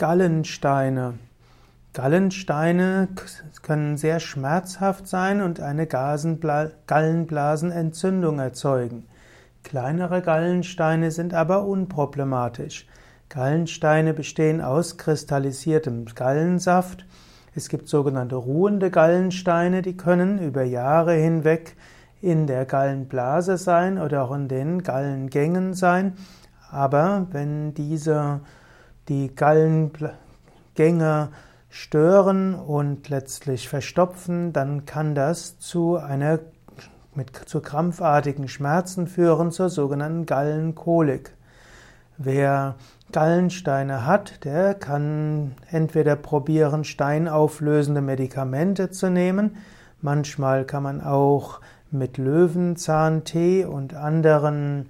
Gallensteine. Gallensteine können sehr schmerzhaft sein und eine Gallenblasenentzündung erzeugen. Kleinere Gallensteine sind aber unproblematisch. Gallensteine bestehen aus kristallisiertem Gallensaft. Es gibt sogenannte ruhende Gallensteine, die können über Jahre hinweg in der Gallenblase sein oder auch in den Gallengängen sein. Aber wenn diese die Gallengänge stören und letztlich verstopfen, dann kann das zu einer mit zu krampfartigen Schmerzen führen, zur sogenannten Gallenkolik. Wer Gallensteine hat, der kann entweder probieren, steinauflösende Medikamente zu nehmen. Manchmal kann man auch mit Löwenzahntee und anderen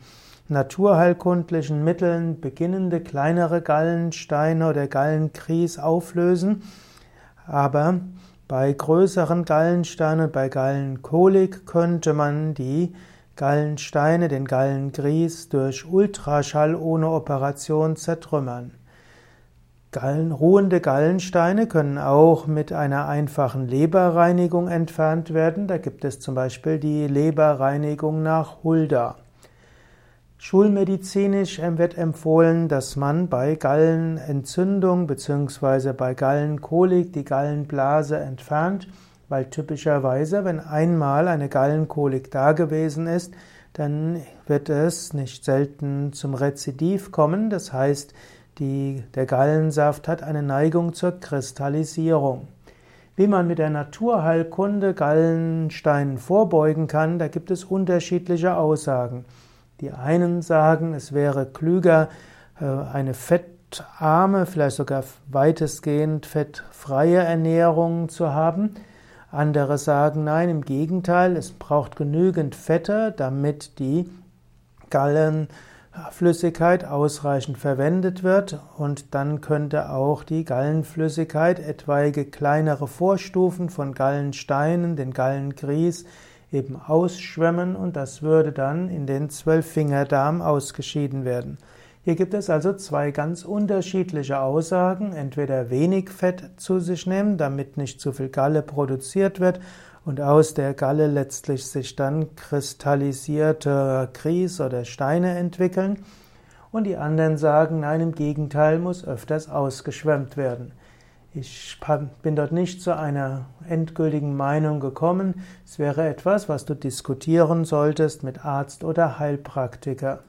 naturheilkundlichen Mitteln beginnende kleinere Gallensteine oder Gallenkries auflösen, aber bei größeren Gallensteinen, bei Gallenkolik könnte man die Gallensteine, den Gallenkries durch Ultraschall ohne Operation zertrümmern. Gallen, ruhende Gallensteine können auch mit einer einfachen Leberreinigung entfernt werden. Da gibt es zum Beispiel die Leberreinigung nach Hulda. Schulmedizinisch wird empfohlen, dass man bei Gallenentzündung bzw. bei Gallenkolik die Gallenblase entfernt, weil typischerweise, wenn einmal eine Gallenkolik da gewesen ist, dann wird es nicht selten zum Rezidiv kommen. Das heißt, die, der Gallensaft hat eine Neigung zur Kristallisierung. Wie man mit der Naturheilkunde Gallensteinen vorbeugen kann, da gibt es unterschiedliche Aussagen. Die einen sagen, es wäre klüger, äh, eine fettarme, vielleicht sogar weitestgehend fettfreie Ernährung zu haben. Andere sagen, nein, im Gegenteil, es braucht genügend Fette, damit die Gallenflüssigkeit ausreichend verwendet wird und dann könnte auch die Gallenflüssigkeit etwaige kleinere Vorstufen von Gallensteinen, den Gallengrieß, eben ausschwemmen und das würde dann in den Zwölffingerdarm ausgeschieden werden. Hier gibt es also zwei ganz unterschiedliche Aussagen. Entweder wenig Fett zu sich nehmen, damit nicht zu viel Galle produziert wird und aus der Galle letztlich sich dann kristallisierte Kries oder Steine entwickeln. Und die anderen sagen, nein, im Gegenteil muss öfters ausgeschwemmt werden. Ich bin dort nicht zu einer endgültigen Meinung gekommen. Es wäre etwas, was du diskutieren solltest mit Arzt oder Heilpraktiker.